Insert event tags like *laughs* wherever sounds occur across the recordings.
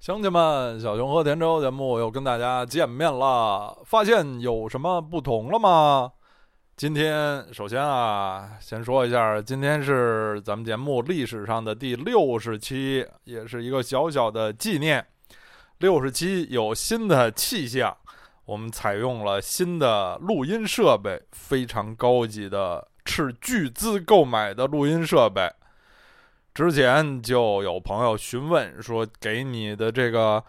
乡亲们，小熊和田周节目又跟大家见面了。发现有什么不同了吗？今天首先啊，先说一下，今天是咱们节目历史上的第六十期，也是一个小小的纪念。六十期有新的气象，我们采用了新的录音设备，非常高级的，斥巨资购买的录音设备。之前就有朋友询问说：“给你的这个，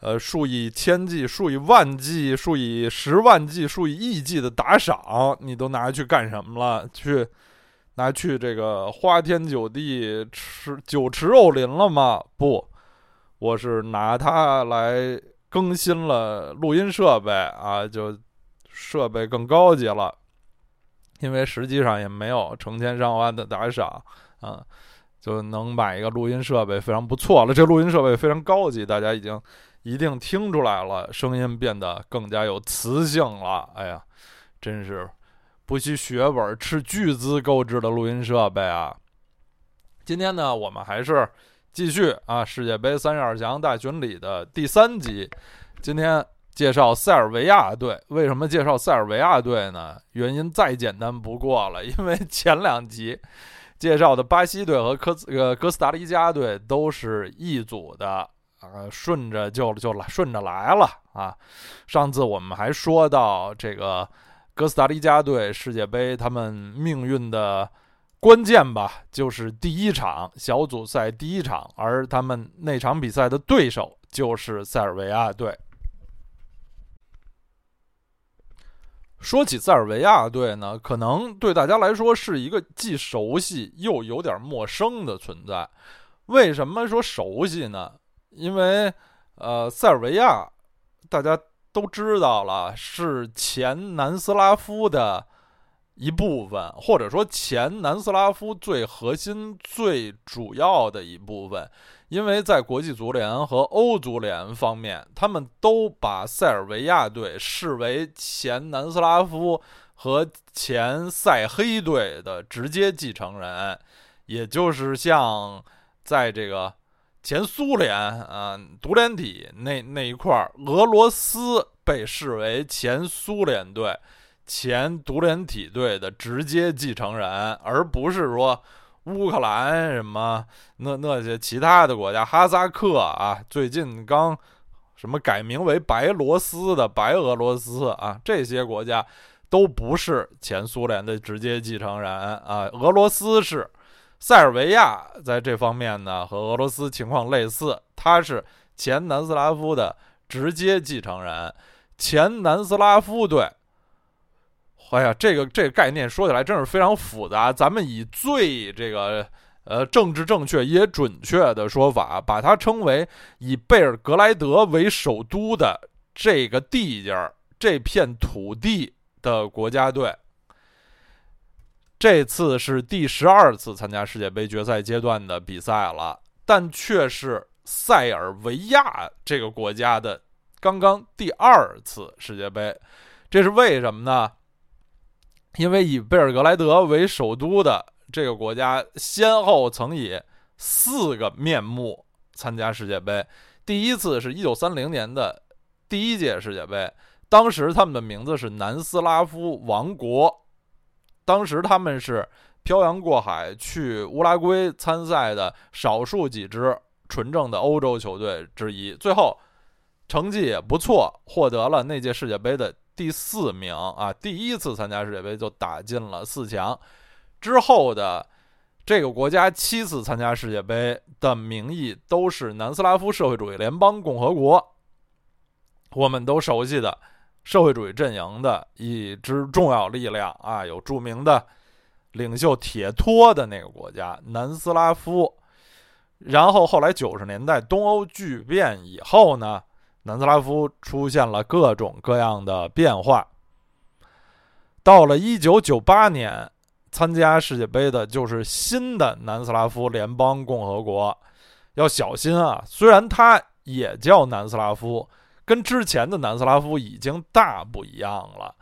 呃，数以千计、数以万计、数以十万计、数以亿计的打赏，你都拿去干什么了？去拿去这个花天酒地、吃酒池肉林了吗？不，我是拿它来更新了录音设备啊，就设备更高级了。因为实际上也没有成千上万的打赏啊。”就能买一个录音设备，非常不错了。这录音设备非常高级，大家已经一定听出来了，声音变得更加有磁性了。哎呀，真是不惜血本、斥巨资购置的录音设备啊！今天呢，我们还是继续啊，世界杯三十二强大群里的第三集。今天介绍塞尔维亚队。为什么介绍塞尔维亚队呢？原因再简单不过了，因为前两集。介绍的巴西队和科呃哥斯达黎加队都是一组的啊，顺着就就来顺着来了啊。上次我们还说到这个哥斯达黎加队世界杯他们命运的关键吧，就是第一场小组赛第一场，而他们那场比赛的对手就是塞尔维亚队。说起塞尔维亚队呢，可能对大家来说是一个既熟悉又有点陌生的存在。为什么说熟悉呢？因为，呃，塞尔维亚大家都知道了，是前南斯拉夫的一部分，或者说前南斯拉夫最核心、最主要的一部分。因为在国际足联和欧足联方面，他们都把塞尔维亚队视为前南斯拉夫和前塞黑队的直接继承人，也就是像在这个前苏联啊独联体那那一块儿，俄罗斯被视为前苏联队、前独联体队的直接继承人，而不是说。乌克兰什么那那些其他的国家，哈萨克啊，最近刚什么改名为白罗斯的白俄罗斯啊，这些国家都不是前苏联的直接继承人啊。俄罗斯是，塞尔维亚在这方面呢和俄罗斯情况类似，它是前南斯拉夫的直接继承人，前南斯拉夫队。哎呀，这个这个概念说起来真是非常复杂。咱们以最这个呃政治正确也准确的说法，把它称为以贝尔格莱德为首都的这个地界儿这片土地的国家队。这次是第十二次参加世界杯决赛阶段的比赛了，但却是塞尔维亚这个国家的刚刚第二次世界杯。这是为什么呢？因为以贝尔格莱德为首都的这个国家，先后曾以四个面目参加世界杯。第一次是一九三零年的第一届世界杯，当时他们的名字是南斯拉夫王国，当时他们是漂洋过海去乌拉圭参赛的少数几支纯正的欧洲球队之一，最后成绩也不错，获得了那届世界杯的。第四名啊，第一次参加世界杯就打进了四强。之后的这个国家七次参加世界杯的名义都是南斯拉夫社会主义联邦共和国，我们都熟悉的社会主义阵营的一支重要力量啊，有著名的领袖铁托的那个国家南斯拉夫。然后后来九十年代东欧剧变以后呢？南斯拉夫出现了各种各样的变化。到了一九九八年，参加世界杯的就是新的南斯拉夫联邦共和国。要小心啊！虽然它也叫南斯拉夫，跟之前的南斯拉夫已经大不一样了。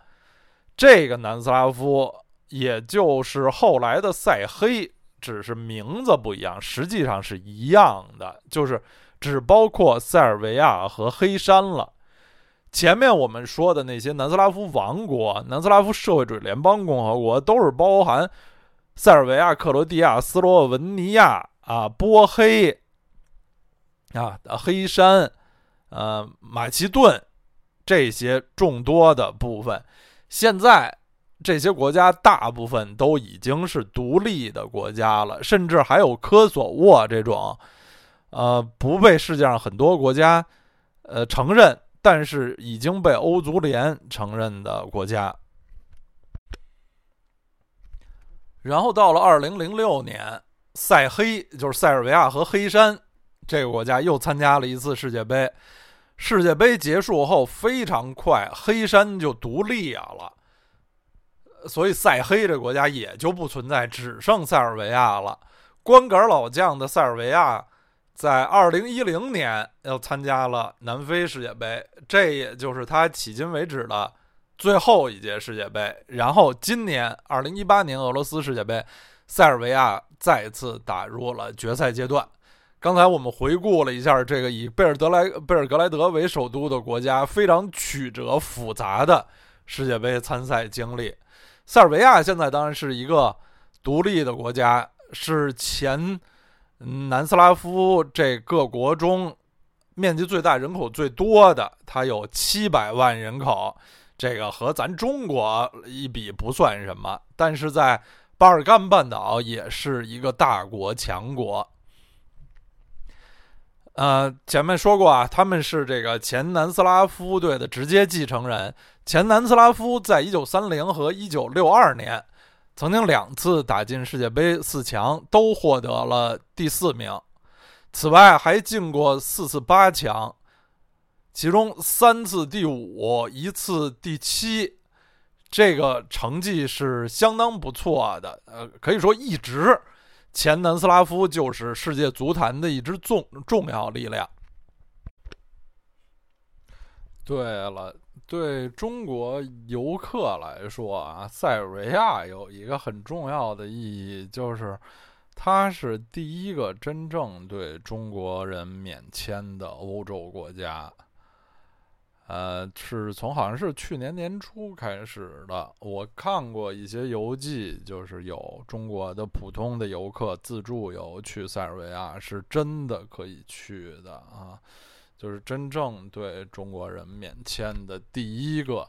这个南斯拉夫，也就是后来的塞黑，只是名字不一样，实际上是一样的，就是。只包括塞尔维亚和黑山了。前面我们说的那些南斯拉夫王国、南斯拉夫社会主义联邦共和国，都是包含塞尔维亚、克罗地亚、斯洛文尼亚啊、波黑啊、黑山、呃、马其顿这些众多的部分。现在这些国家大部分都已经是独立的国家了，甚至还有科索沃这种，呃，不被世界上很多国家呃承认。但是已经被欧足联承认的国家，然后到了二零零六年，塞黑就是塞尔维亚和黑山这个国家又参加了一次世界杯。世界杯结束后非常快，黑山就独立啊了，所以塞黑这国家也就不存在，只剩塞尔维亚了。光杆老将的塞尔维亚。在二零一零年又参加了南非世界杯，这也就是他迄今为止的最后一届世界杯。然后今年二零一八年俄罗斯世界杯，塞尔维亚再次打入了决赛阶段。刚才我们回顾了一下这个以贝尔德莱贝尔格莱德为首都的国家非常曲折复杂的世界杯参赛经历。塞尔维亚现在当然是一个独立的国家，是前。南斯拉夫这各国中，面积最大、人口最多的，它有七百万人口，这个和咱中国一比不算什么。但是在巴尔干半岛也是一个大国强国。呃，前面说过啊，他们是这个前南斯拉夫队的直接继承人。前南斯拉夫在一九三零和一九六二年。曾经两次打进世界杯四强，都获得了第四名。此外，还进过四次八强，其中三次第五，一次第七，这个成绩是相当不错的。呃，可以说一直前南斯拉夫就是世界足坛的一支重重要力量。对了。对中国游客来说啊，塞尔维亚有一个很重要的意义，就是它是第一个真正对中国人免签的欧洲国家。呃，是从好像是去年年初开始的。我看过一些游记，就是有中国的普通的游客自助游去塞尔维亚，是真的可以去的啊。就是真正对中国人免签的第一个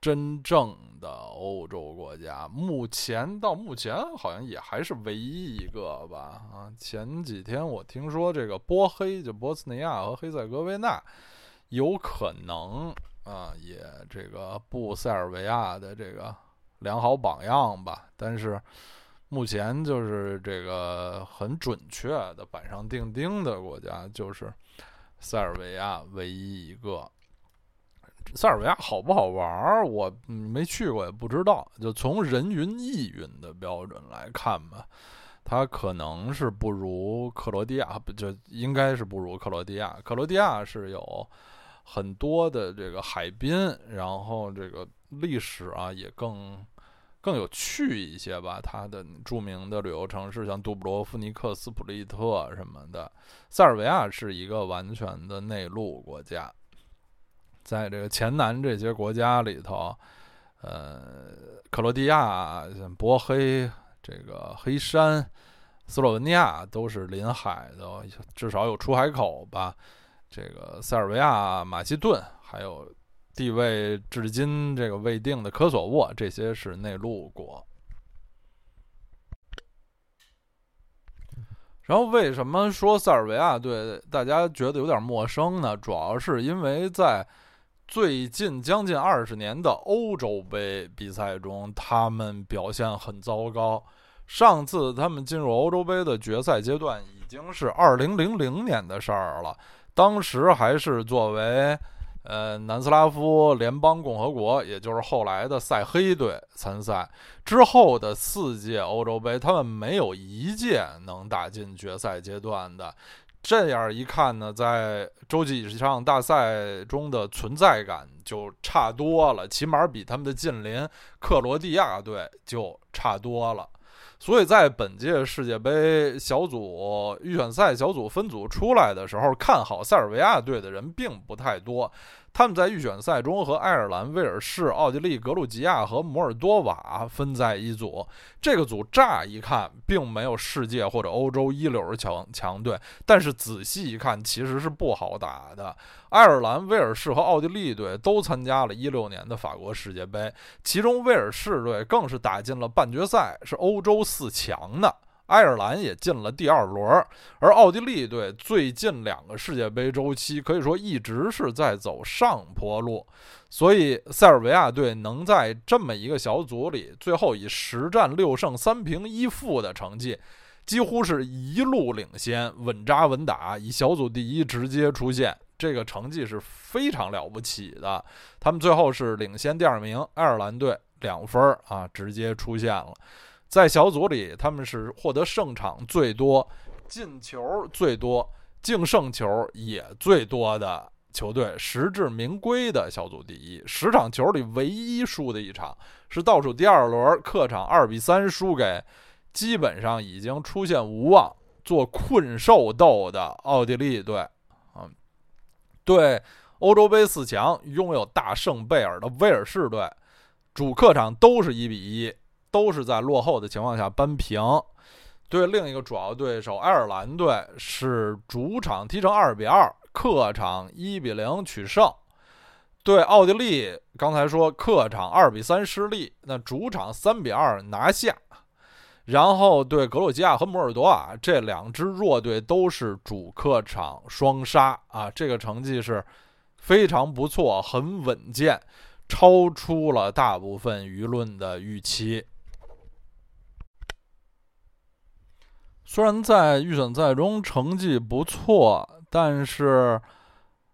真正的欧洲国家，目前到目前好像也还是唯一一个吧。啊，前几天我听说这个波黑，就波斯尼亚和黑塞哥维那，有可能啊，也这个布塞尔维亚的这个良好榜样吧。但是目前就是这个很准确的板上钉钉的国家就是。塞尔维亚唯一一个，塞尔维亚好不好玩儿？我没去过，也不知道。就从人云亦云的标准来看吧，它可能是不如克罗地亚，不就应该是不如克罗地亚。克罗地亚是有很多的这个海滨，然后这个历史啊也更。更有趣一些吧，它的著名的旅游城市像杜布罗夫尼克、斯普利特什么的。塞尔维亚是一个完全的内陆国家，在这个前南这些国家里头，呃，克罗地亚、像波黑、这个黑山、斯洛文尼亚都是临海的，至少有出海口吧。这个塞尔维亚、马其顿还有。地位至今这个未定的科索沃，这些是内陆国。然后，为什么说塞尔维亚对大家觉得有点陌生呢？主要是因为在最近将近二十年的欧洲杯比赛中，他们表现很糟糕。上次他们进入欧洲杯的决赛阶段已经是二零零零年的事儿了，当时还是作为。呃，南斯拉夫联邦共和国，也就是后来的塞黑队参赛之后的四届欧洲杯，他们没有一届能打进决赛阶段的。这样一看呢，在洲际以上大赛中的存在感就差多了，起码比他们的近邻克罗地亚队就差多了。所以在本届世界杯小组预选赛小组分组出来的时候，看好塞尔维亚队的人并不太多。他们在预选赛中和爱尔兰、威尔士、奥地利、格鲁吉亚和摩尔多瓦分在一组。这个组乍一看并没有世界或者欧洲一流的强强队，但是仔细一看，其实是不好打的。爱尔兰、威尔士和奥地利队都参加了一六年的法国世界杯，其中威尔士队更是打进了半决赛，是欧洲四强的。爱尔兰也进了第二轮，而奥地利队最近两个世界杯周期可以说一直是在走上坡路，所以塞尔维亚队能在这么一个小组里，最后以十战六胜三平一负的成绩，几乎是一路领先，稳扎稳打，以小组第一直接出现，这个成绩是非常了不起的。他们最后是领先第二名爱尔兰队两分啊，直接出现了。在小组里，他们是获得胜场最多、进球最多、净胜球也最多的球队，实至名归的小组第一。十场球里唯一输的一场是倒数第二轮客场二比三输给基本上已经出现无望做困兽斗的奥地利队。嗯，对欧洲杯四强拥有大圣贝尔的威尔士队，主客场都是一比一。都是在落后的情况下扳平，对另一个主要对手爱尔兰队是主场踢成二比二，客场一比零取胜。对奥地利，刚才说客场二比三失利，那主场三比二拿下。然后对格鲁吉亚和摩尔多瓦这两支弱队都是主客场双杀啊，这个成绩是非常不错，很稳健，超出了大部分舆论的预期。虽然在预选赛中成绩不错，但是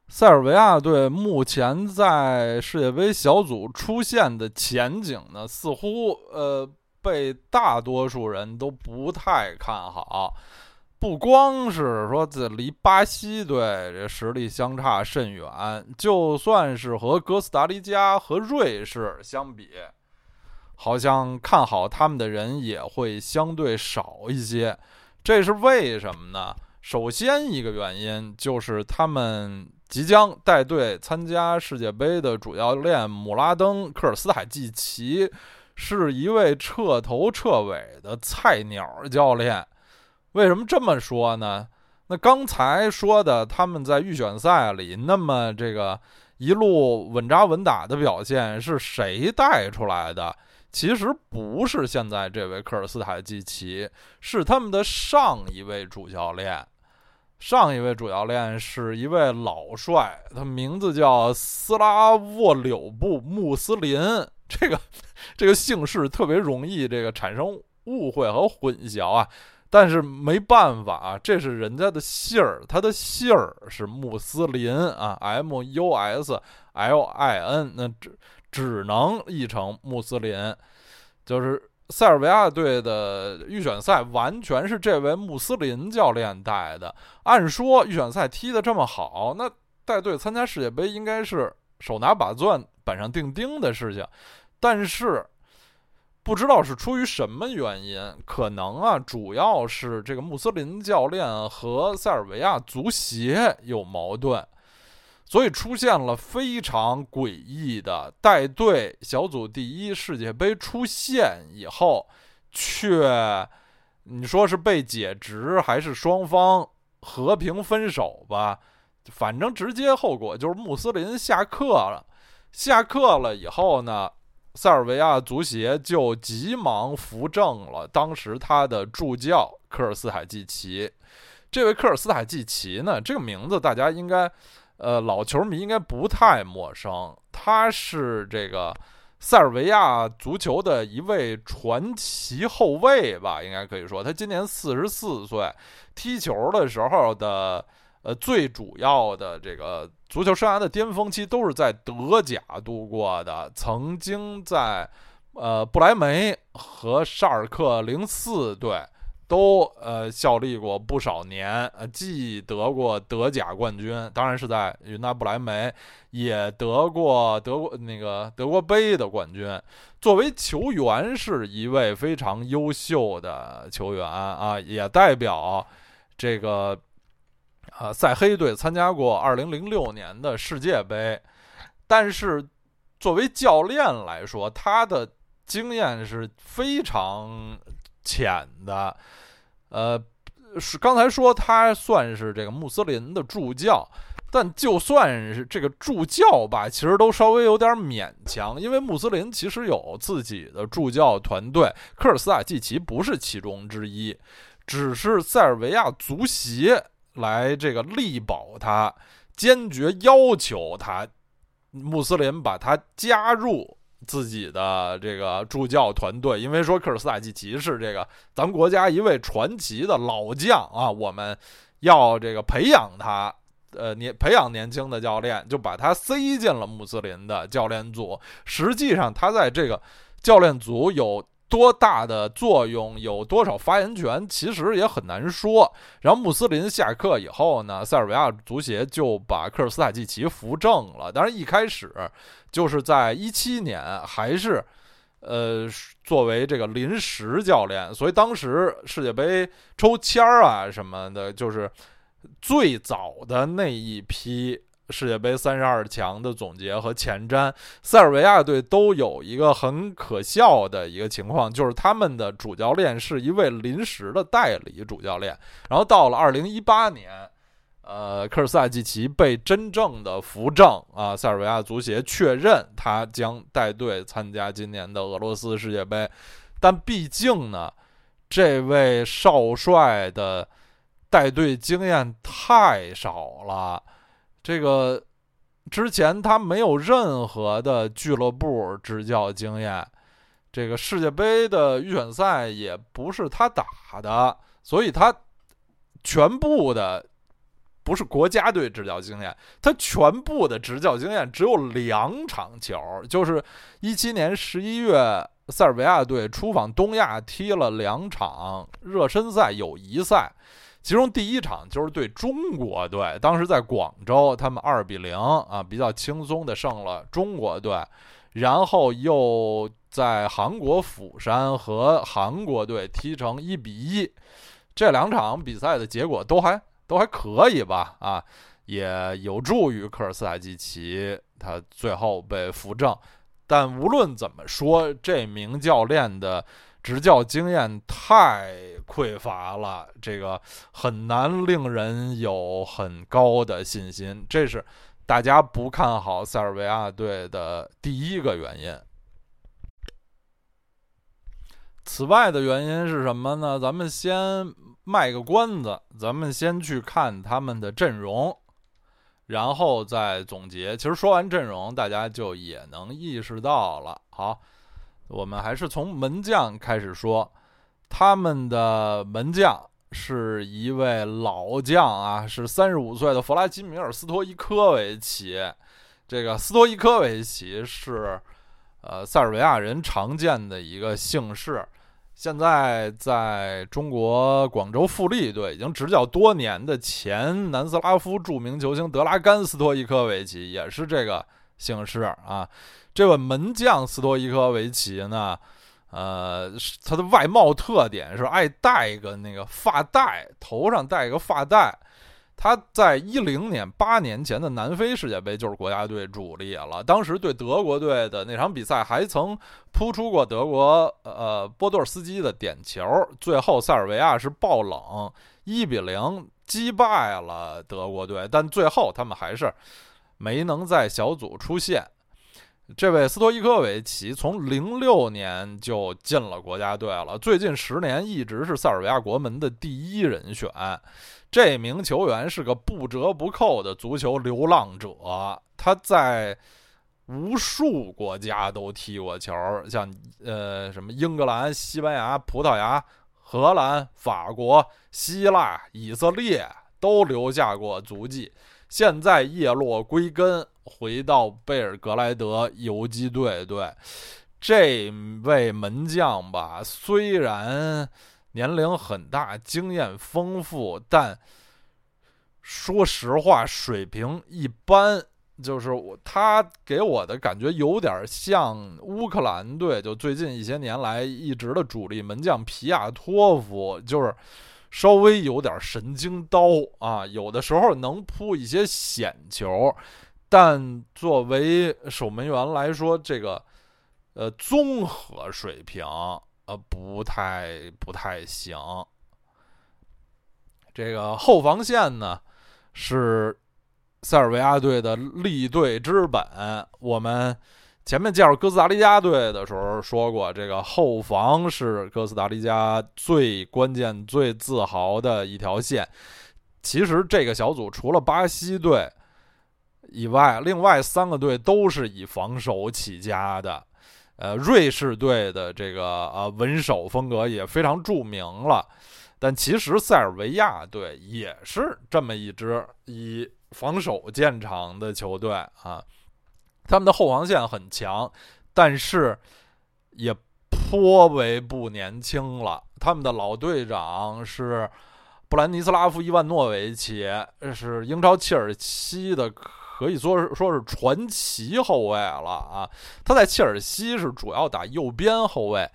塞尔维亚队目前在世界杯小组出现的前景呢，似乎呃被大多数人都不太看好。不光是说这离巴西队这实力相差甚远，就算是和哥斯达黎加和瑞士相比，好像看好他们的人也会相对少一些。这是为什么呢？首先，一个原因就是他们即将带队参加世界杯的主教练姆拉登·科尔斯海季奇是一位彻头彻尾的菜鸟教练。为什么这么说呢？那刚才说的他们在预选赛里那么这个一路稳扎稳打的表现是谁带出来的？其实不是现在这位科尔斯塔基奇，是他们的上一位主教练。上一位主教练是一位老帅，他名字叫斯拉沃柳布穆斯林。这个这个姓氏特别容易这个产生误会和混淆啊。但是没办法啊，这是人家的姓儿，他的姓儿是穆斯林啊，M U S L I N。那这。只能译成穆斯林，就是塞尔维亚队的预选赛完全是这位穆斯林教练带的。按说预选赛踢得这么好，那带队参加世界杯应该是手拿把钻、板上钉钉的事情。但是不知道是出于什么原因，可能啊，主要是这个穆斯林教练和塞尔维亚足协有矛盾。所以出现了非常诡异的带队小组第一世界杯出现以后，却你说是被解职还是双方和平分手吧？反正直接后果就是穆斯林下课了。下课了以后呢，塞尔维亚足协就急忙扶正了当时他的助教科尔斯海季奇。这位科尔斯海季奇呢，这个名字大家应该。呃，老球迷应该不太陌生，他是这个塞尔维亚足球的一位传奇后卫吧，应该可以说，他今年四十四岁，踢球的时候的呃最主要的这个足球生涯的巅峰期都是在德甲度过的，曾经在呃布莱梅和沙尔克零四队。都呃效力过不少年，呃，既得过德甲冠军，当然是在云达不莱梅，也得过德国那个德国杯的冠军。作为球员，是一位非常优秀的球员啊，也代表这个啊塞黑队参加过2006年的世界杯。但是作为教练来说，他的经验是非常浅的。呃，是刚才说他算是这个穆斯林的助教。但就算是这个助教吧，其实都稍微有点勉强，因为穆斯林其实有自己的助教团队，科尔斯塔季奇不是其中之一，只是塞尔维亚足协来这个力保他，坚决要求他穆斯林把他加入自己的这个助教团队，因为说科尔斯塔季奇是这个咱们国家一位传奇的老将啊，我们要这个培养他。呃，年培养年轻的教练，就把他塞进了穆斯林的教练组。实际上，他在这个教练组有多大的作用，有多少发言权，其实也很难说。然后，穆斯林下课以后呢，塞尔维亚足协就把科尔斯塔季奇扶正了。当然，一开始就是在一七年，还是呃作为这个临时教练。所以当时世界杯抽签儿啊什么的，就是。最早的那一批世界杯三十二强的总结和前瞻，塞尔维亚队都有一个很可笑的一个情况，就是他们的主教练是一位临时的代理主教练。然后到了二零一八年，呃，科尔萨季奇被真正的扶正啊，塞尔维亚足协确认他将带队参加今年的俄罗斯世界杯。但毕竟呢，这位少帅的。带队经验太少了，这个之前他没有任何的俱乐部执教经验，这个世界杯的预选赛也不是他打的，所以他全部的不是国家队执教经验，他全部的执教经验只有两场球，就是一七年十一月塞尔维亚队出访东亚踢了两场热身赛友谊赛。其中第一场就是对中国队，当时在广州，他们二比零啊，比较轻松的胜了中国队，然后又在韩国釜山和韩国队踢成一比一，这两场比赛的结果都还都还可以吧？啊，也有助于科尔斯塔基奇他最后被扶正，但无论怎么说，这名教练的。执教经验太匮乏了，这个很难令人有很高的信心，这是大家不看好塞尔维亚队的第一个原因。此外的原因是什么呢？咱们先卖个关子，咱们先去看他们的阵容，然后再总结。其实说完阵容，大家就也能意识到了。好。我们还是从门将开始说，他们的门将是一位老将啊，是三十五岁的弗拉基米尔·斯托伊科维奇。这个斯托伊科维奇是呃塞尔维亚人常见的一个姓氏，现在在中国广州富力队已经执教多年的前南斯拉夫著名球星德拉甘·斯托伊科维奇也是这个姓氏啊。这位门将斯托伊科维奇呢，呃，他的外貌特点是爱戴一个那个发带，头上戴一个发带。他在一零年八年前的南非世界杯就是国家队主力了，当时对德国队的那场比赛还曾扑出过德国呃波多尔斯基的点球，最后塞尔维亚是爆冷一比零击败了德国队，但最后他们还是没能在小组出线。这位斯托伊科维奇从零六年就进了国家队了，最近十年一直是塞尔维亚国门的第一人选。这名球员是个不折不扣的足球流浪者，他在无数国家都踢过球，像呃什么英格兰、西班牙、葡萄牙、荷兰、法国、希腊、以色列都留下过足迹。现在叶落归根。回到贝尔格莱德游击队，对这位门将吧，虽然年龄很大，经验丰富，但说实话，水平一般。就是我，他给我的感觉有点像乌克兰队，就最近一些年来一直的主力门将皮亚托夫，就是稍微有点神经刀啊，有的时候能扑一些险球，但作为守门员来说，这个呃综合水平呃不太不太行。这个后防线呢是。塞尔维亚队的立队之本，我们前面介绍哥斯达黎加队的时候说过，这个后防是哥斯达黎加最关键、最自豪的一条线。其实这个小组除了巴西队以外，另外三个队都是以防守起家的。呃，瑞士队的这个呃稳守风格也非常著名了，但其实塞尔维亚队也是这么一支以。防守见长的球队啊，他们的后防线很强，但是也颇为不年轻了。他们的老队长是布兰尼斯拉夫·伊万诺维奇，是英超切尔西的，可以说是说是传奇后卫了啊。他在切尔西是主要打右边后卫。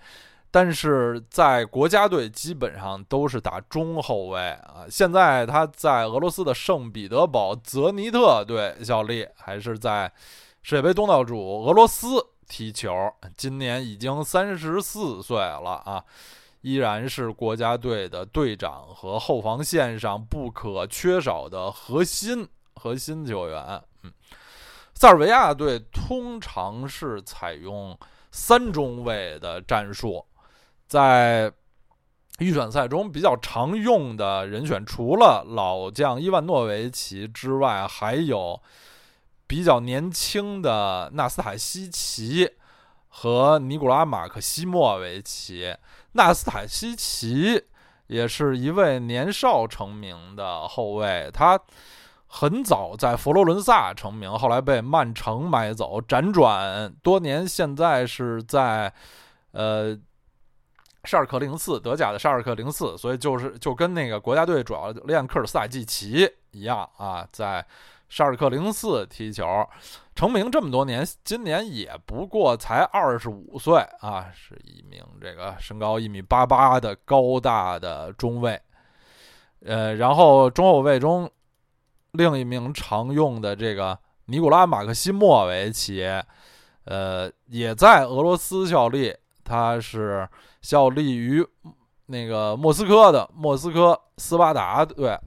但是在国家队基本上都是打中后卫啊。现在他在俄罗斯的圣彼得堡泽尼特队效力，还是在世界杯东道主俄罗斯踢球。今年已经三十四岁了啊，依然是国家队的队长和后防线上不可缺少的核心核心球员。嗯，塞尔维亚队通常是采用三中卫的战术。在预选赛中比较常用的人选，除了老将伊万诺维奇之外，还有比较年轻的纳斯塔西奇和尼古拉马克西莫维奇。纳斯塔西奇也是一位年少成名的后卫，他很早在佛罗伦萨成名，后来被曼城买走，辗转多年，现在是在呃。沙尔克零四，德甲的沙尔克零四，所以就是就跟那个国家队主要练科尔斯塔季奇一样啊，在沙尔克零四踢球，成名这么多年，今年也不过才二十五岁啊，是一名这个身高一米八八的高大的中卫，呃，然后中后卫中另一名常用的这个尼古拉马克西莫维奇，呃，也在俄罗斯效力，他是。效力于那个莫斯科的莫斯科斯巴达队。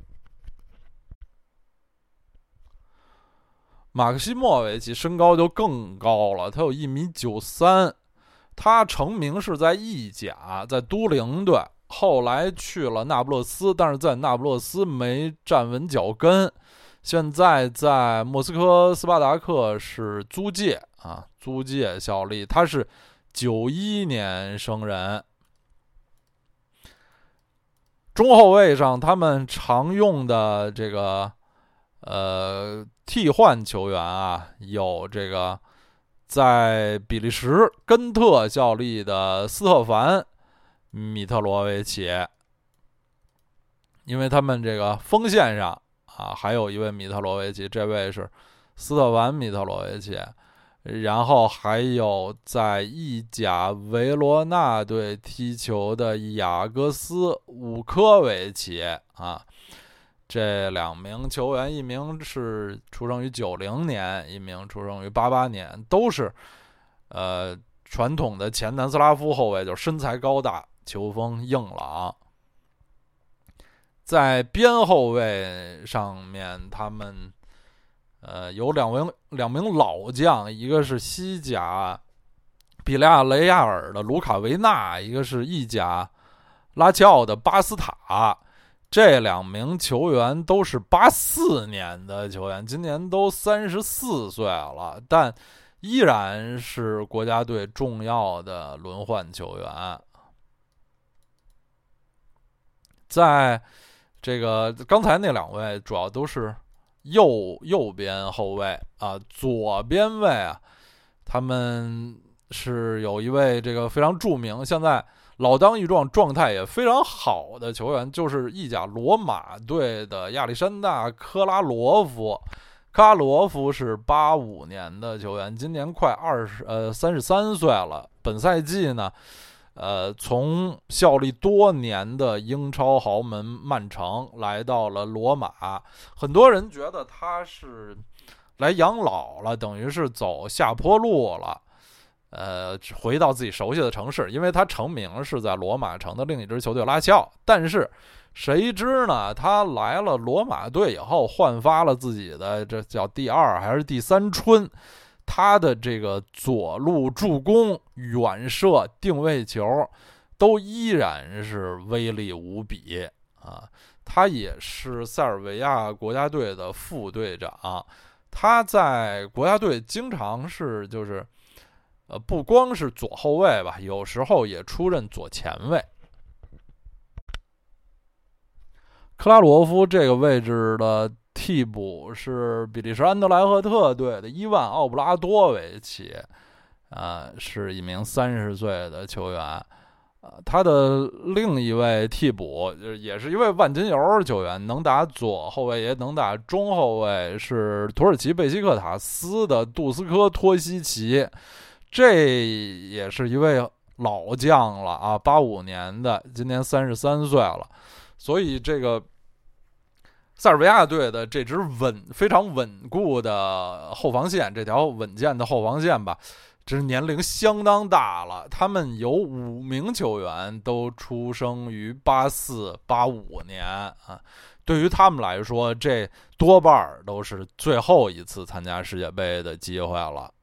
马克西莫维奇身高就更高了，他有一米九三。他成名是在意甲，在都灵队，后来去了那不勒斯，但是在那不勒斯没站稳脚跟。现在在莫斯科斯巴达克是租借啊，租借效力。他是。九一年生人，中后卫上他们常用的这个呃替换球员啊，有这个在比利时根特效力的斯特凡米特罗维奇，因为他们这个锋线上啊还有一位米特罗维奇，这位是斯特凡米特罗维奇。然后还有在意甲维罗纳队踢球的雅各斯乌科维奇啊，这两名球员，一名是出生于九零年，一名出生于八八年，都是呃传统的前南斯拉夫后卫，就身材高大，球风硬朗。在边后卫上面，他们。呃，有两名两名老将，一个是西甲比利亚雷亚尔的卢卡维纳，一个是意甲拉齐奥的巴斯塔。这两名球员都是八四年的球员，今年都三十四岁了，但依然是国家队重要的轮换球员。在这个刚才那两位，主要都是。右右边后卫啊，左边卫啊，他们是有一位这个非常著名，现在老当益壮、状态也非常好的球员，就是意甲罗马队的亚历山大·科拉罗夫。科拉罗夫是八五年的球员，今年快二十呃三十三岁了。本赛季呢，呃，从效力多年的英超豪门曼城来到了罗马，很多人觉得他是来养老了，等于是走下坡路了。呃，回到自己熟悉的城市，因为他成名是在罗马城的另一支球队拉齐奥。但是谁知呢？他来了罗马队以后，焕发了自己的这叫第二还是第三春？他的这个左路助攻、远射、定位球，都依然是威力无比啊！他也是塞尔维亚国家队的副队长，他在国家队经常是就是。呃，不光是左后卫吧，有时候也出任左前卫。克拉罗夫这个位置的替补是比利时安德莱赫特队的伊万奥布拉多维奇，啊，是一名三十岁的球员。啊，他的另一位替补就是也是一位万金油球员，能打左后卫也能打中后卫，是土耳其贝西克塔斯的杜斯科托西奇。这也是一位老将了啊，八五年的，今年三十三岁了，所以这个塞尔维亚队的这支稳非常稳固的后防线，这条稳健的后防线吧，这是年龄相当大了。他们有五名球员都出生于八四八五年啊，对于他们来说，这多半儿都是最后一次参加世界杯的机会了。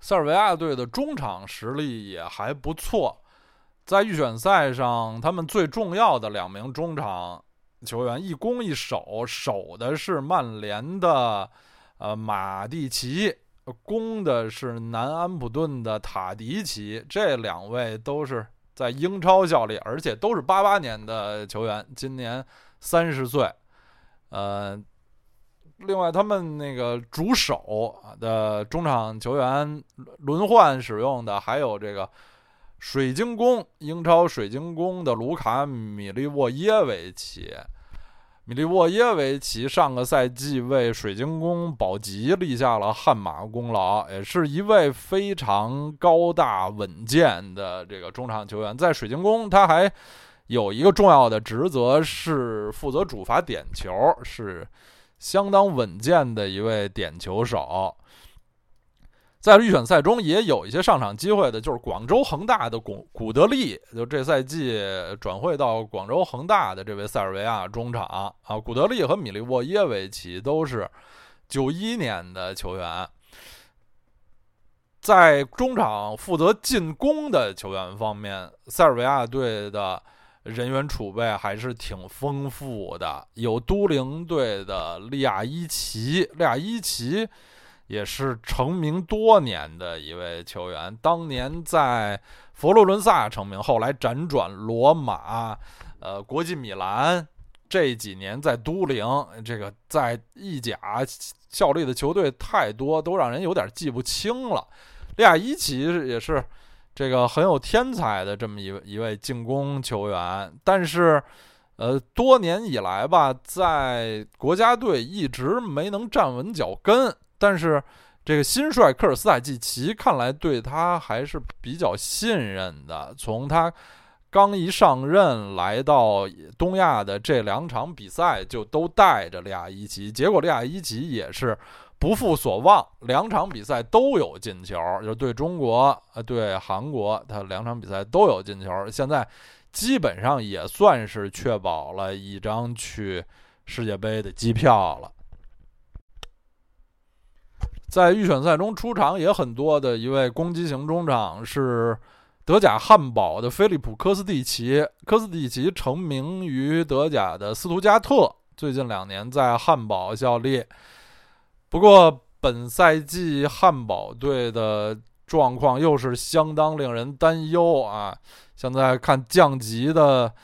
塞尔维亚队的中场实力也还不错，在预选赛上，他们最重要的两名中场球员一攻一守，守的是曼联的呃马蒂奇，攻的是南安普顿的塔迪奇，这两位都是在英超效力，而且都是八八年的球员，今年三十岁，呃。另外，他们那个主守的中场球员轮换使用的，还有这个水晶宫英超水晶宫的卢卡米利沃耶维奇。米利沃耶维奇上个赛季为水晶宫保级立下了汗马功劳，也是一位非常高大稳健的这个中场球员。在水晶宫，他还有一个重要的职责是负责主罚点球，是。相当稳健的一位点球手，在预选赛中也有一些上场机会的，就是广州恒大的古古德利，就这赛季转会到广州恒大的这位塞尔维亚中场啊，古德利和米利沃耶维奇都是九一年的球员，在中场负责进攻的球员方面，塞尔维亚队的。人员储备还是挺丰富的，有都灵队的利亚伊奇，利亚伊奇也是成名多年的一位球员，当年在佛罗伦萨成名，后来辗转罗马，呃，国际米兰，这几年在都灵，这个在意甲效力的球队太多，都让人有点记不清了。利亚伊奇也是。这个很有天才的这么一一位进攻球员，但是，呃，多年以来吧，在国家队一直没能站稳脚跟。但是，这个新帅科尔斯塔季奇看来对他还是比较信任的。从他刚一上任来到东亚的这两场比赛，就都带着利亚伊奇，结果利亚伊奇也是。不负所望，两场比赛都有进球，就对中国呃对韩国，他两场比赛都有进球。现在基本上也算是确保了一张去世界杯的机票了。在预选赛中出场也很多的一位攻击型中场是德甲汉堡的菲利普科斯蒂奇，科斯蒂奇成名于德甲的斯图加特，最近两年在汉堡效力。不过，本赛季汉堡队的状况又是相当令人担忧啊！现在看降级的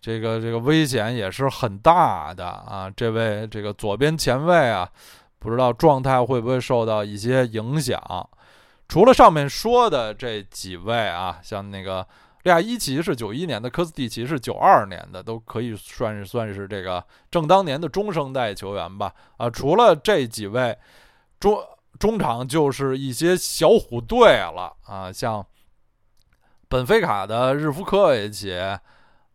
这个这个危险也是很大的啊！这位这个左边前卫啊，不知道状态会不会受到一些影响。除了上面说的这几位啊，像那个利亚伊奇是九一年的，科斯蒂奇是九二年的，都可以算是算是这个正当年的中生代球员吧。啊，除了这几位中中场，就是一些小虎队了啊，像本菲卡的日夫科维奇，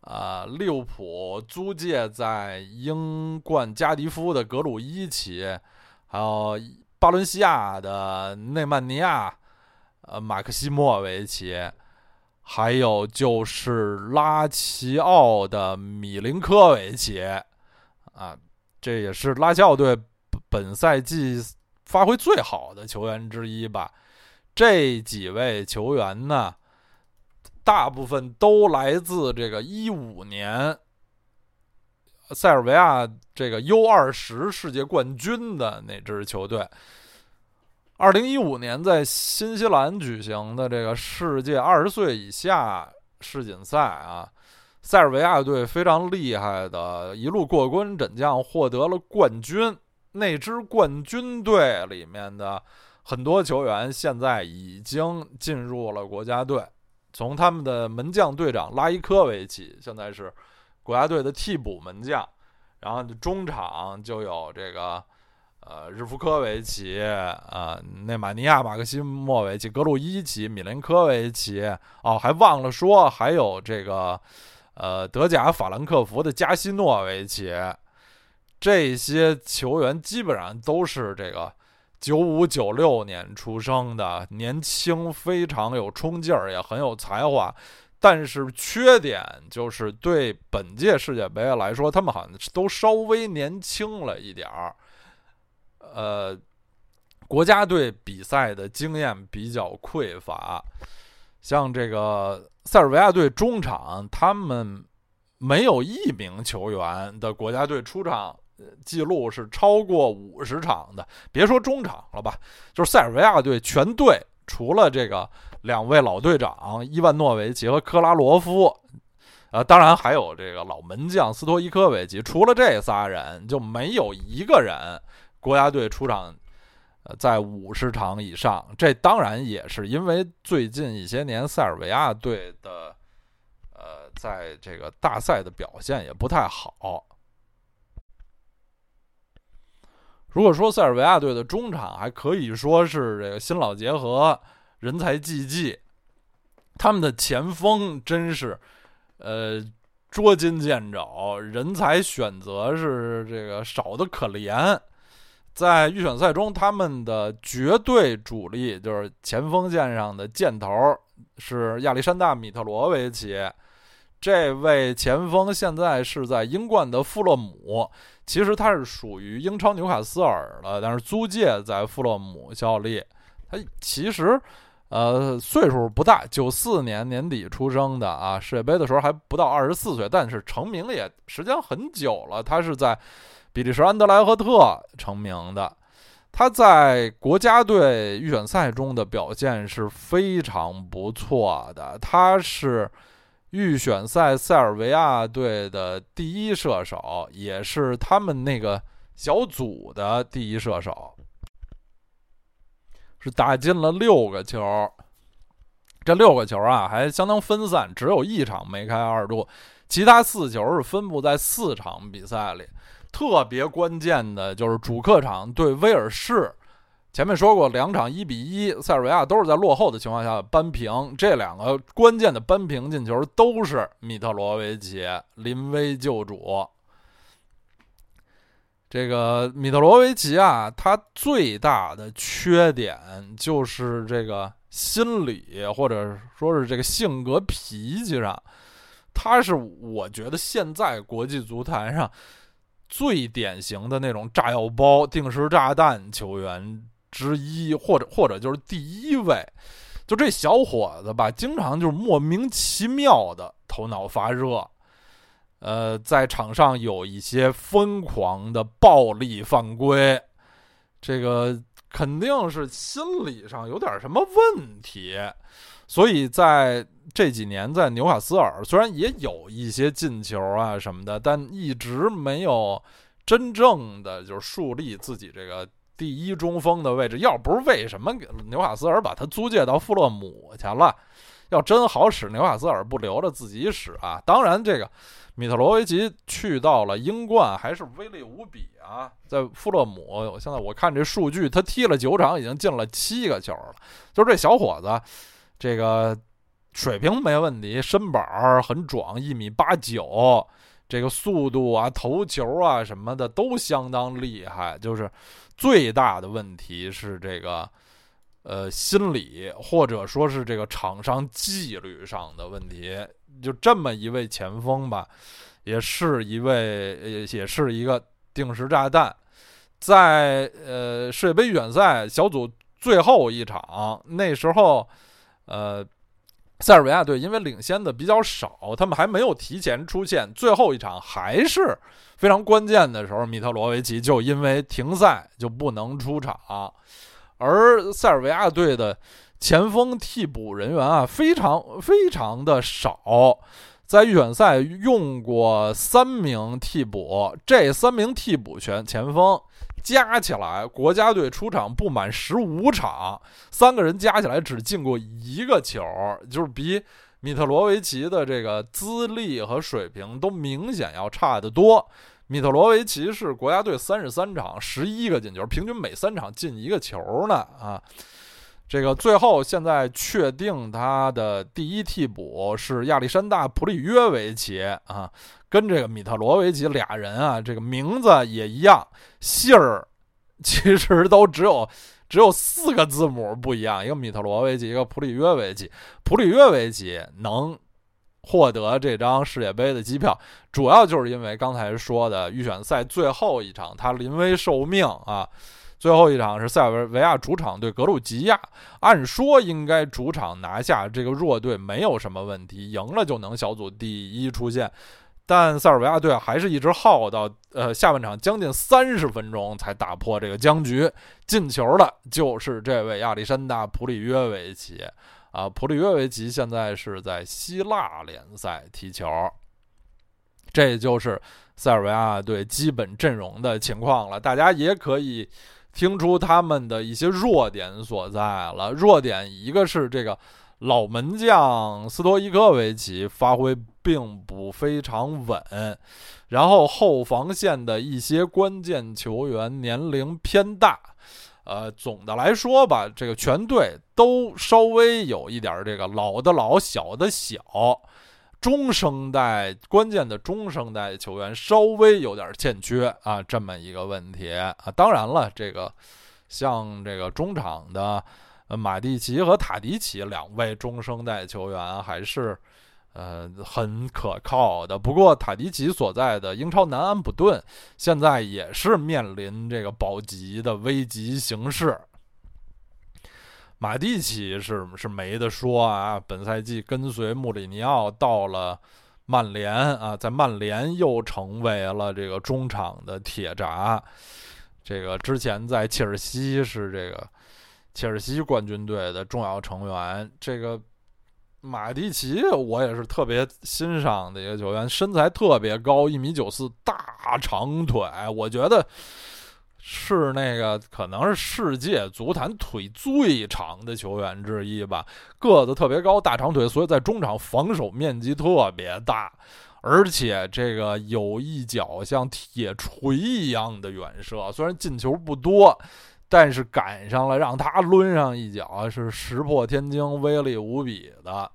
啊，利物浦租借在英冠加迪夫的格鲁伊奇，还有巴伦西亚的内曼尼亚。呃，马克西莫维奇，还有就是拉齐奥的米林科维奇，啊，这也是拉齐奥队本赛季发挥最好的球员之一吧。这几位球员呢，大部分都来自这个一五年塞尔维亚这个 U 二十世界冠军的那支球队。二零一五年在新西兰举行的这个世界二十岁以下世锦赛啊，塞尔维亚队非常厉害的，一路过关斩将获得了冠军。那支冠军队里面的很多球员现在已经进入了国家队，从他们的门将队长拉伊科维奇，现在是国家队的替补门将，然后中场就有这个。呃，日夫科维奇，啊，内马尼亚马克西莫维奇，格鲁伊奇，米林科维奇，哦，还忘了说，还有这个，呃，德甲法兰克福的加西诺维奇，这些球员基本上都是这个九五九六年出生的，年轻，非常有冲劲儿，也很有才华，但是缺点就是对本届世界杯来说，他们好像都稍微年轻了一点儿。呃，国家队比赛的经验比较匮乏，像这个塞尔维亚队中场，他们没有一名球员的国家队出场记录是超过五十场的。别说中场了吧，就是塞尔维亚队全队，除了这个两位老队长伊万诺维奇和克拉罗夫，呃，当然还有这个老门将斯托伊科维奇，除了这仨人，就没有一个人。国家队出场，在五十场以上，这当然也是因为最近一些年塞尔维亚队的，呃，在这个大赛的表现也不太好。如果说塞尔维亚队的中场还可以说是这个新老结合，人才济济，他们的前锋真是，呃，捉襟见肘，人才选择是这个少的可怜。在预选赛中，他们的绝对主力就是前锋线上的箭头是亚历山大·米特罗维奇。这位前锋现在是在英冠的富勒姆，其实他是属于英超纽卡斯尔的，但是租借在富勒姆效力。他其实，呃，岁数不大，九四年年底出生的啊，世界杯的时候还不到二十四岁，但是成名也时间很久了。他是在。比利时安德莱赫特成名的，他在国家队预选赛中的表现是非常不错的。他是预选赛塞尔维亚队的第一射手，也是他们那个小组的第一射手，是打进了六个球。这六个球啊，还相当分散，只有一场梅开二度，其他四球是分布在四场比赛里。特别关键的就是主客场对威尔士，前面说过两场一比一，塞尔维亚都是在落后的情况下扳平。这两个关键的扳平进球都是米特罗维奇临危救主。这个米特罗维奇啊，他最大的缺点就是这个心理或者说是这个性格脾气上，他是我觉得现在国际足坛上。最典型的那种炸药包、定时炸弹球员之一，或者或者就是第一位，就这小伙子吧，经常就是莫名其妙的头脑发热，呃，在场上有一些疯狂的暴力犯规，这个肯定是心理上有点什么问题。所以在这几年，在纽卡斯尔虽然也有一些进球啊什么的，但一直没有真正的就是树立自己这个第一中锋的位置。要不是为什么纽卡斯尔把他租借到富勒姆去了，要真好使，纽卡斯尔不留着自己使啊？当然，这个米特罗维奇去到了英冠还是威力无比啊！在富勒姆，现在我看这数据，他踢了九场，已经进了七个球了。就这小伙子，这个水平没问题，身板很壮，一米八九。这个速度啊，头球啊什么的都相当厉害。就是最大的问题是这个，呃，心理或者说是这个场上纪律上的问题。就这么一位前锋吧，也是一位，也是一个定时炸弹。在呃世界杯预选赛小组最后一场，那时候，呃。塞尔维亚队因为领先的比较少，他们还没有提前出现。最后一场还是非常关键的时候，米特罗维奇就因为停赛就不能出场。而塞尔维亚队的前锋替补人员啊，非常非常的少，在预选赛用过三名替补，这三名替补全前锋。加起来，国家队出场不满十五场，三个人加起来只进过一个球，就是比米特罗维奇的这个资历和水平都明显要差得多。米特罗维奇是国家队三十三场十一个进球，平均每三场进一个球呢啊。这个最后现在确定他的第一替补是亚历山大·普里约维奇啊，跟这个米特罗维奇俩人啊，这个名字也一样，姓儿其实都只有只有四个字母不一样，一个米特罗维奇，一个普里约维奇。普里约维奇能获得这张世界杯的机票，主要就是因为刚才说的预选赛最后一场他临危受命啊。最后一场是塞尔维亚主场对格鲁吉亚，按说应该主场拿下这个弱队没有什么问题，赢了就能小组第一出线。但塞尔维亚队还是一直耗到呃下半场将近三十分钟才打破这个僵局，进球的就是这位亚历山大·普里约维奇啊，普里约维奇现在是在希腊联赛踢球，这就是塞尔维亚队基本阵容的情况了，大家也可以。听出他们的一些弱点所在了。弱点一个是这个老门将斯托伊科维奇发挥并不非常稳，然后后防线的一些关键球员年龄偏大。呃，总的来说吧，这个全队都稍微有一点这个老的老，小的小。中生代关键的中生代球员稍微有点欠缺啊，这么一个问题啊。当然了，这个像这个中场的马蒂奇和塔迪奇两位中生代球员还是呃很可靠的。不过塔迪奇所在的英超南安普顿现在也是面临这个保级的危急形势。马蒂奇是是没得说啊！本赛季跟随穆里尼奥到了曼联啊，在曼联又成为了这个中场的铁闸。这个之前在切尔西是这个切尔西冠军队的重要成员。这个马蒂奇我也是特别欣赏的一个球员，身材特别高，一米九四，大长腿，我觉得。是那个可能是世界足坛腿最长的球员之一吧，个子特别高，大长腿，所以在中场防守面积特别大，而且这个有一脚像铁锤一样的远射，虽然进球不多，但是赶上了让他抡上一脚是石破天惊，威力无比的。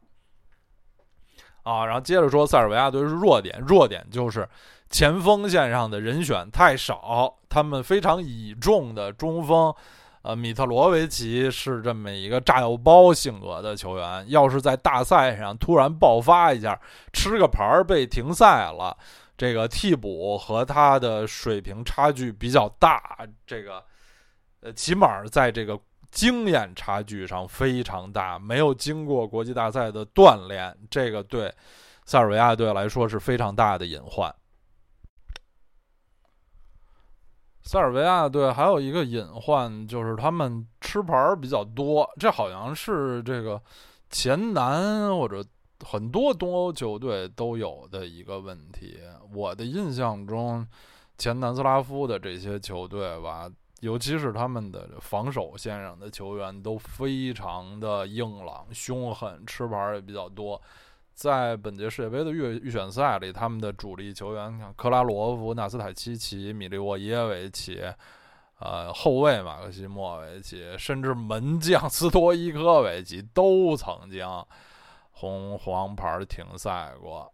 啊，然后接着说塞尔维亚队是弱点，弱点就是。前锋线上的人选太少，他们非常倚重的中锋，呃，米特罗维奇是这么一个炸药包性格的球员。要是在大赛上突然爆发一下，吃个牌儿被停赛了，这个替补和他的水平差距比较大，这个，呃，起码在这个经验差距上非常大，没有经过国际大赛的锻炼，这个对塞尔维亚队来说是非常大的隐患。塞尔维亚队还有一个隐患，就是他们吃牌比较多，这好像是这个前南或者很多东欧球队都有的一个问题。我的印象中，前南斯拉夫的这些球队吧，尤其是他们的防守线上的球员都非常的硬朗、凶狠，吃牌也比较多。在本届世界杯的预预选赛里，他们的主力球员像克拉罗夫、纳斯塔奇奇、米利沃耶维奇，呃，后卫马克西莫维奇，甚至门将斯托伊科维奇都曾经红黄牌停赛过。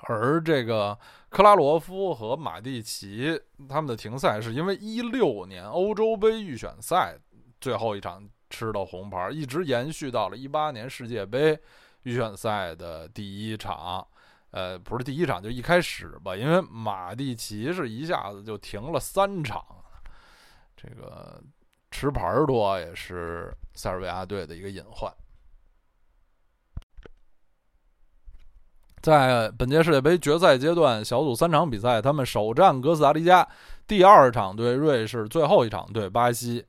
而这个克拉罗夫和马蒂奇他们的停赛是因为一六年欧洲杯预选赛最后一场吃的红牌，一直延续到了一八年世界杯预选赛的第一场。呃，不是第一场，就一开始吧，因为马蒂奇是一下子就停了三场。这个吃牌多也是塞尔维亚队的一个隐患。在本届世界杯决赛阶段，小组三场比赛，他们首战哥斯达黎加，第二场对瑞士，最后一场对巴西，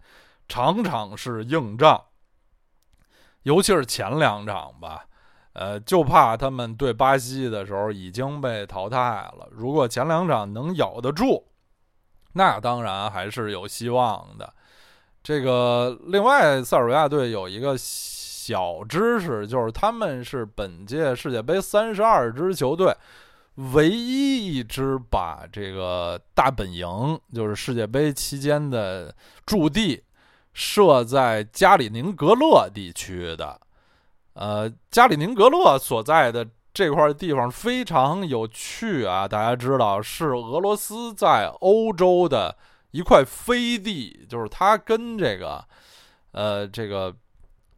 场场是硬仗。尤其是前两场吧，呃，就怕他们对巴西的时候已经被淘汰了。如果前两场能咬得住，那当然还是有希望的。这个另外，塞尔维亚队有一个。小知识就是，他们是本届世界杯三十二支球队唯一一支把这个大本营，就是世界杯期间的驻地设在加里宁格勒地区的。呃，加里宁格勒所在的这块地方非常有趣啊！大家知道，是俄罗斯在欧洲的一块飞地，就是它跟这个，呃，这个。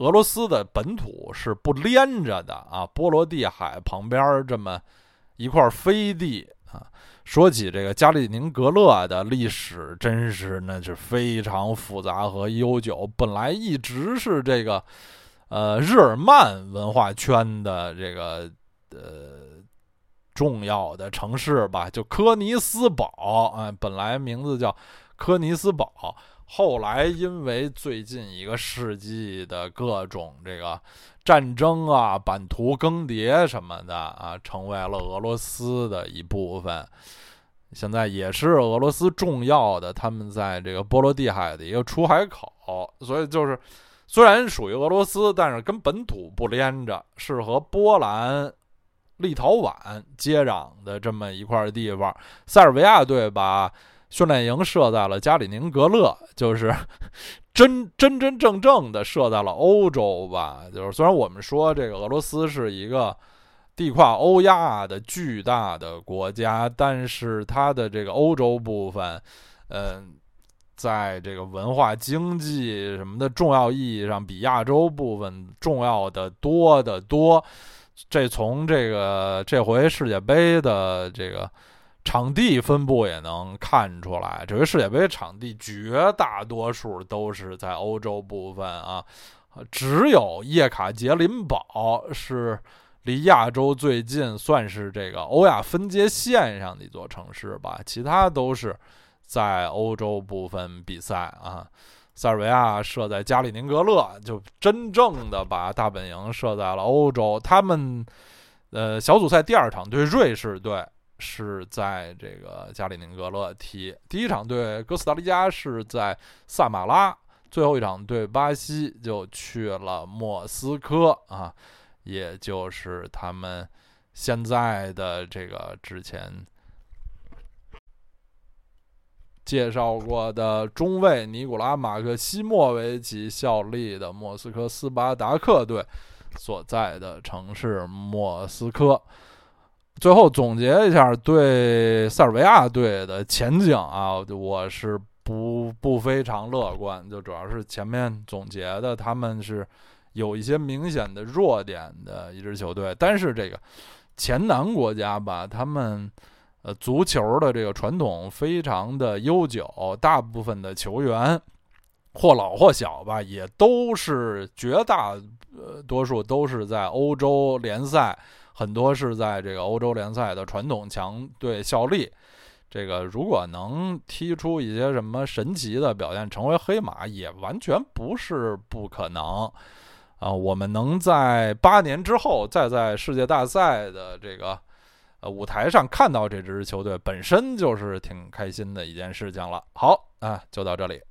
俄罗斯的本土是不连着的啊，波罗的海旁边这么一块飞地啊。说起这个加里宁格勒的历史，真是那是非常复杂和悠久。本来一直是这个呃日耳曼文化圈的这个呃重要的城市吧，就科尼斯堡啊，本来名字叫科尼斯堡。后来因为最近一个世纪的各种这个战争啊、版图更迭什么的啊，成为了俄罗斯的一部分。现在也是俄罗斯重要的，他们在这个波罗的海的一个出海口。所以就是虽然属于俄罗斯，但是跟本土不连着，是和波兰、立陶宛接壤的这么一块地方。塞尔维亚队把。训练营设在了加里宁格勒，就是 *laughs* 真真真正正的设在了欧洲吧。就是虽然我们说这个俄罗斯是一个地跨欧亚的巨大的国家，但是它的这个欧洲部分，嗯，在这个文化、经济什么的重要意义上，比亚洲部分重要的多得多。这从这个这回世界杯的这个。场地分布也能看出来，这回世界杯场地绝大多数都是在欧洲部分啊，只有叶卡捷琳堡是离亚洲最近，算是这个欧亚分界线上的一座城市吧。其他都是在欧洲部分比赛啊。塞尔维亚设在加里宁格勒，就真正的把大本营设在了欧洲。他们呃，小组赛第二场对瑞士队。是在这个加里宁格勒踢第一场对哥斯达黎加是在萨马拉，最后一场对巴西就去了莫斯科啊，也就是他们现在的这个之前介绍过的中卫尼古拉马克西莫维奇效力的莫斯科斯巴达克队所在的城市莫斯科。最后总结一下对塞尔维亚队的前景啊，我是不不非常乐观。就主要是前面总结的，他们是有一些明显的弱点的一支球队。但是这个前南国家吧，他们呃足球的这个传统非常的悠久，大部分的球员或老或小吧，也都是绝大呃多数都是在欧洲联赛。很多是在这个欧洲联赛的传统强队效力，这个如果能踢出一些什么神奇的表现，成为黑马也完全不是不可能啊！我们能在八年之后再在世界大赛的这个呃舞台上看到这支球队，本身就是挺开心的一件事情了。好，啊，就到这里。